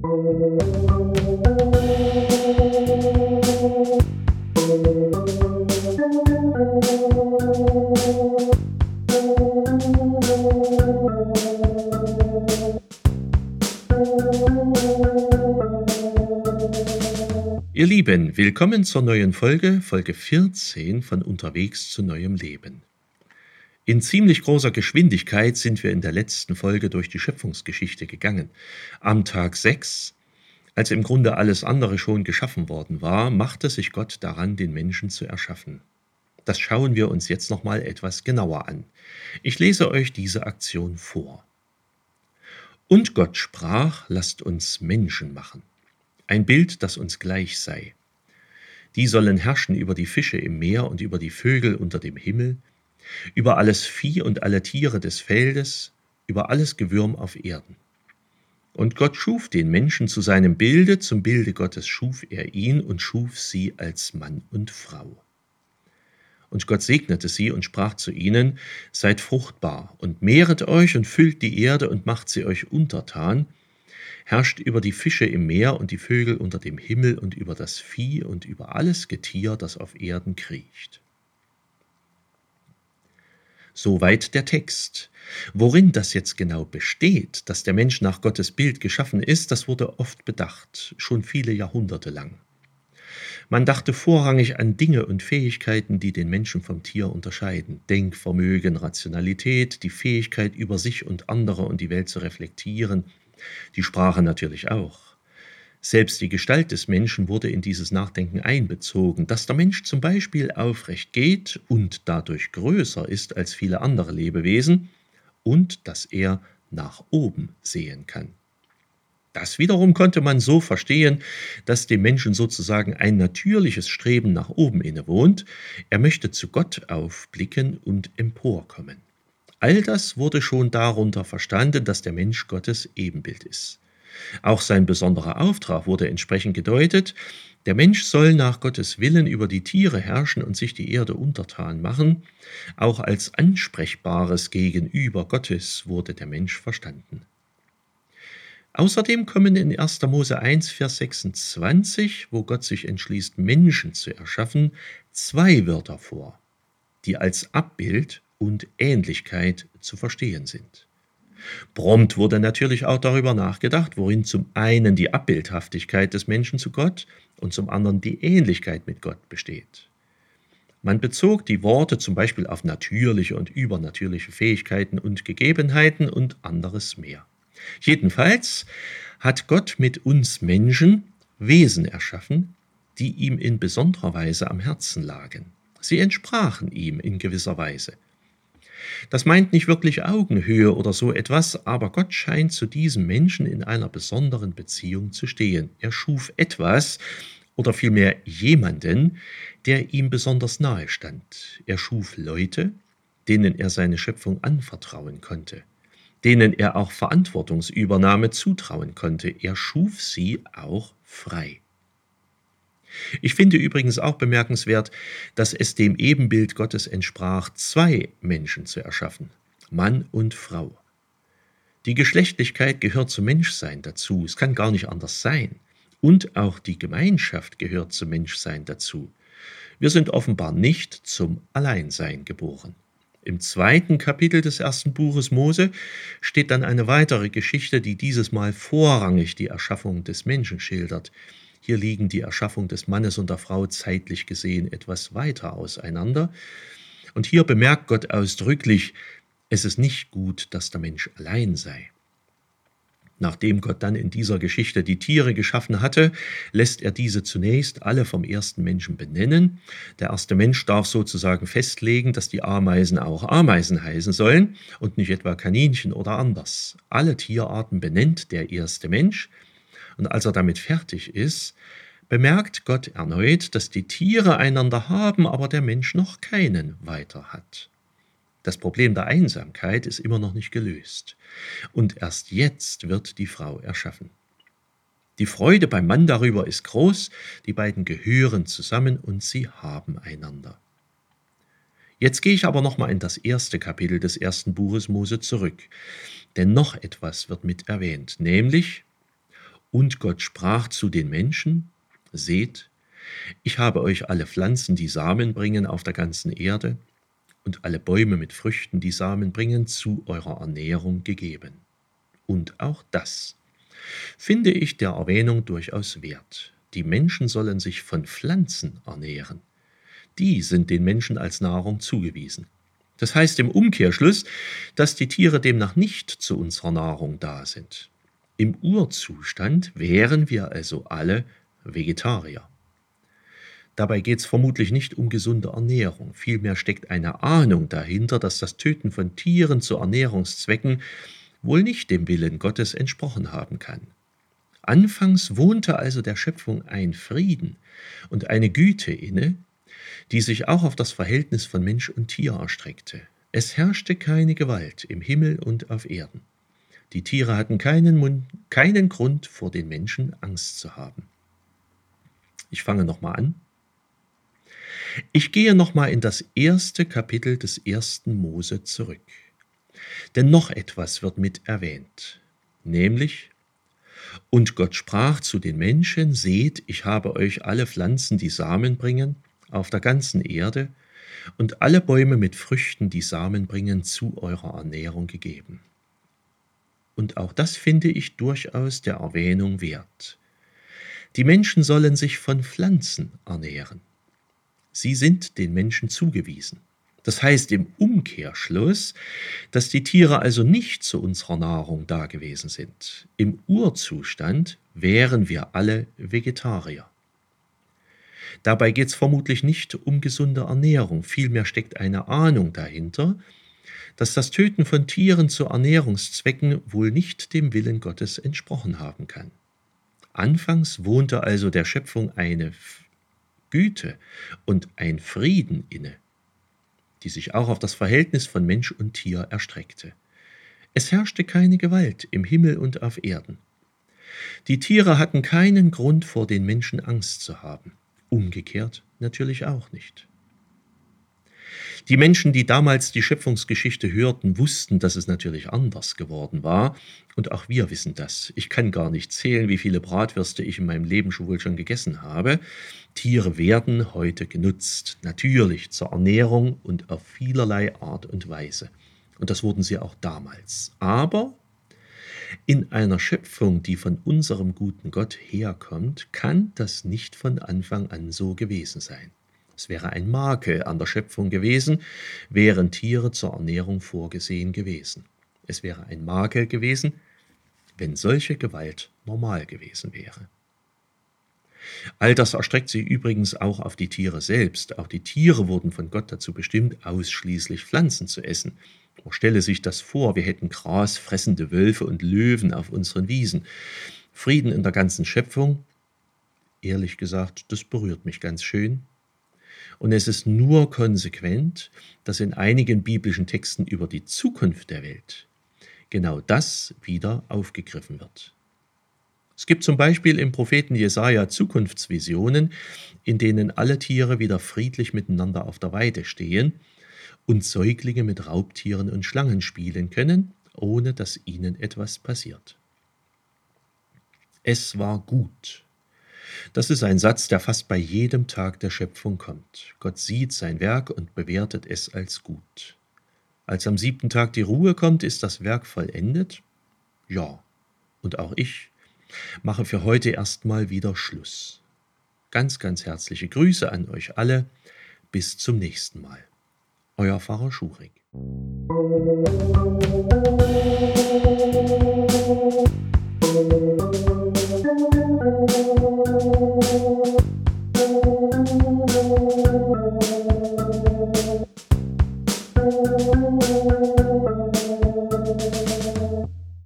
Ihr Lieben, willkommen zur neuen Folge, Folge 14 von Unterwegs zu neuem Leben. In ziemlich großer Geschwindigkeit sind wir in der letzten Folge durch die Schöpfungsgeschichte gegangen. Am Tag 6, als im Grunde alles andere schon geschaffen worden war, machte sich Gott daran, den Menschen zu erschaffen. Das schauen wir uns jetzt nochmal etwas genauer an. Ich lese euch diese Aktion vor. Und Gott sprach, lasst uns Menschen machen. Ein Bild, das uns gleich sei. Die sollen herrschen über die Fische im Meer und über die Vögel unter dem Himmel, über alles Vieh und alle Tiere des Feldes, über alles Gewürm auf Erden. Und Gott schuf den Menschen zu seinem Bilde, zum Bilde Gottes schuf er ihn und schuf sie als Mann und Frau. Und Gott segnete sie und sprach zu ihnen, Seid fruchtbar und mehret euch und füllt die Erde und macht sie euch untertan, herrscht über die Fische im Meer und die Vögel unter dem Himmel und über das Vieh und über alles Getier, das auf Erden kriecht. Soweit der Text. Worin das jetzt genau besteht, dass der Mensch nach Gottes Bild geschaffen ist, das wurde oft bedacht, schon viele Jahrhunderte lang. Man dachte vorrangig an Dinge und Fähigkeiten, die den Menschen vom Tier unterscheiden. Denkvermögen, Rationalität, die Fähigkeit, über sich und andere und die Welt zu reflektieren, die Sprache natürlich auch. Selbst die Gestalt des Menschen wurde in dieses Nachdenken einbezogen, dass der Mensch zum Beispiel aufrecht geht und dadurch größer ist als viele andere Lebewesen und dass er nach oben sehen kann. Das wiederum konnte man so verstehen, dass dem Menschen sozusagen ein natürliches Streben nach oben innewohnt, er möchte zu Gott aufblicken und emporkommen. All das wurde schon darunter verstanden, dass der Mensch Gottes Ebenbild ist. Auch sein besonderer Auftrag wurde entsprechend gedeutet, der Mensch soll nach Gottes Willen über die Tiere herrschen und sich die Erde untertan machen, auch als ansprechbares Gegenüber Gottes wurde der Mensch verstanden. Außerdem kommen in 1. Mose 1, Vers 26, wo Gott sich entschließt, Menschen zu erschaffen, zwei Wörter vor, die als Abbild und Ähnlichkeit zu verstehen sind. Prompt wurde natürlich auch darüber nachgedacht, worin zum einen die Abbildhaftigkeit des Menschen zu Gott und zum anderen die Ähnlichkeit mit Gott besteht. Man bezog die Worte zum Beispiel auf natürliche und übernatürliche Fähigkeiten und Gegebenheiten und anderes mehr. Jedenfalls hat Gott mit uns Menschen Wesen erschaffen, die ihm in besonderer Weise am Herzen lagen. Sie entsprachen ihm in gewisser Weise. Das meint nicht wirklich Augenhöhe oder so etwas, aber Gott scheint zu diesem Menschen in einer besonderen Beziehung zu stehen. Er schuf etwas oder vielmehr jemanden, der ihm besonders nahe stand. Er schuf Leute, denen er seine Schöpfung anvertrauen konnte denen er auch Verantwortungsübernahme zutrauen konnte. Er schuf sie auch frei. Ich finde übrigens auch bemerkenswert, dass es dem Ebenbild Gottes entsprach, zwei Menschen zu erschaffen, Mann und Frau. Die Geschlechtlichkeit gehört zum Menschsein dazu, es kann gar nicht anders sein. Und auch die Gemeinschaft gehört zum Menschsein dazu. Wir sind offenbar nicht zum Alleinsein geboren. Im zweiten Kapitel des ersten Buches Mose steht dann eine weitere Geschichte, die dieses Mal vorrangig die Erschaffung des Menschen schildert. Hier liegen die Erschaffung des Mannes und der Frau zeitlich gesehen etwas weiter auseinander. Und hier bemerkt Gott ausdrücklich, es ist nicht gut, dass der Mensch allein sei. Nachdem Gott dann in dieser Geschichte die Tiere geschaffen hatte, lässt er diese zunächst alle vom ersten Menschen benennen. Der erste Mensch darf sozusagen festlegen, dass die Ameisen auch Ameisen heißen sollen und nicht etwa Kaninchen oder anders. Alle Tierarten benennt der erste Mensch. Und als er damit fertig ist, bemerkt Gott erneut, dass die Tiere einander haben, aber der Mensch noch keinen weiter hat. Das Problem der Einsamkeit ist immer noch nicht gelöst. Und erst jetzt wird die Frau erschaffen. Die Freude beim Mann darüber ist groß, die beiden gehören zusammen und sie haben einander. Jetzt gehe ich aber nochmal in das erste Kapitel des ersten Buches Mose zurück, denn noch etwas wird mit erwähnt, nämlich Und Gott sprach zu den Menschen, Seht, ich habe euch alle Pflanzen, die Samen bringen, auf der ganzen Erde, und alle Bäume mit Früchten, die Samen bringen, zu eurer Ernährung gegeben. Und auch das finde ich der Erwähnung durchaus wert. Die Menschen sollen sich von Pflanzen ernähren. Die sind den Menschen als Nahrung zugewiesen. Das heißt im Umkehrschluss, dass die Tiere demnach nicht zu unserer Nahrung da sind. Im Urzustand wären wir also alle Vegetarier. Dabei geht es vermutlich nicht um gesunde Ernährung, vielmehr steckt eine Ahnung dahinter, dass das Töten von Tieren zu Ernährungszwecken wohl nicht dem Willen Gottes entsprochen haben kann. Anfangs wohnte also der Schöpfung ein Frieden und eine Güte inne, die sich auch auf das Verhältnis von Mensch und Tier erstreckte. Es herrschte keine Gewalt im Himmel und auf Erden. Die Tiere hatten keinen, Mund, keinen Grund, vor den Menschen Angst zu haben. Ich fange nochmal an. Ich gehe nochmal in das erste Kapitel des ersten Mose zurück. Denn noch etwas wird mit erwähnt, nämlich und Gott sprach zu den Menschen, seht, ich habe euch alle Pflanzen, die Samen bringen, auf der ganzen Erde, und alle Bäume mit Früchten, die Samen bringen, zu eurer Ernährung gegeben. Und auch das finde ich durchaus der Erwähnung wert. Die Menschen sollen sich von Pflanzen ernähren. Sie sind den Menschen zugewiesen. Das heißt im Umkehrschluss, dass die Tiere also nicht zu unserer Nahrung da gewesen sind. Im Urzustand wären wir alle Vegetarier. Dabei geht es vermutlich nicht um gesunde Ernährung, vielmehr steckt eine Ahnung dahinter, dass das Töten von Tieren zu Ernährungszwecken wohl nicht dem Willen Gottes entsprochen haben kann. Anfangs wohnte also der Schöpfung eine Güte und ein Frieden inne, die sich auch auf das Verhältnis von Mensch und Tier erstreckte. Es herrschte keine Gewalt im Himmel und auf Erden. Die Tiere hatten keinen Grund vor den Menschen Angst zu haben, umgekehrt natürlich auch nicht. Die Menschen, die damals die Schöpfungsgeschichte hörten, wussten, dass es natürlich anders geworden war. Und auch wir wissen das. Ich kann gar nicht zählen, wie viele Bratwürste ich in meinem Leben schon wohl schon gegessen habe. Tiere werden heute genutzt, natürlich zur Ernährung und auf vielerlei Art und Weise. Und das wurden sie auch damals. Aber in einer Schöpfung, die von unserem guten Gott herkommt, kann das nicht von Anfang an so gewesen sein. Es wäre ein Makel an der Schöpfung gewesen, wären Tiere zur Ernährung vorgesehen gewesen. Es wäre ein Makel gewesen, wenn solche Gewalt normal gewesen wäre. All das erstreckt sich übrigens auch auf die Tiere selbst. Auch die Tiere wurden von Gott dazu bestimmt, ausschließlich Pflanzen zu essen. Man stelle sich das vor, wir hätten grasfressende Wölfe und Löwen auf unseren Wiesen. Frieden in der ganzen Schöpfung? Ehrlich gesagt, das berührt mich ganz schön. Und es ist nur konsequent, dass in einigen biblischen Texten über die Zukunft der Welt genau das wieder aufgegriffen wird. Es gibt zum Beispiel im Propheten Jesaja Zukunftsvisionen, in denen alle Tiere wieder friedlich miteinander auf der Weide stehen und Säuglinge mit Raubtieren und Schlangen spielen können, ohne dass ihnen etwas passiert. Es war gut, das ist ein Satz, der fast bei jedem Tag der Schöpfung kommt. Gott sieht sein Werk und bewertet es als gut. Als am siebten Tag die Ruhe kommt, ist das Werk vollendet? Ja, und auch ich mache für heute erstmal wieder Schluss. Ganz, ganz herzliche Grüße an euch alle. Bis zum nächsten Mal. Euer Pfarrer Schurig.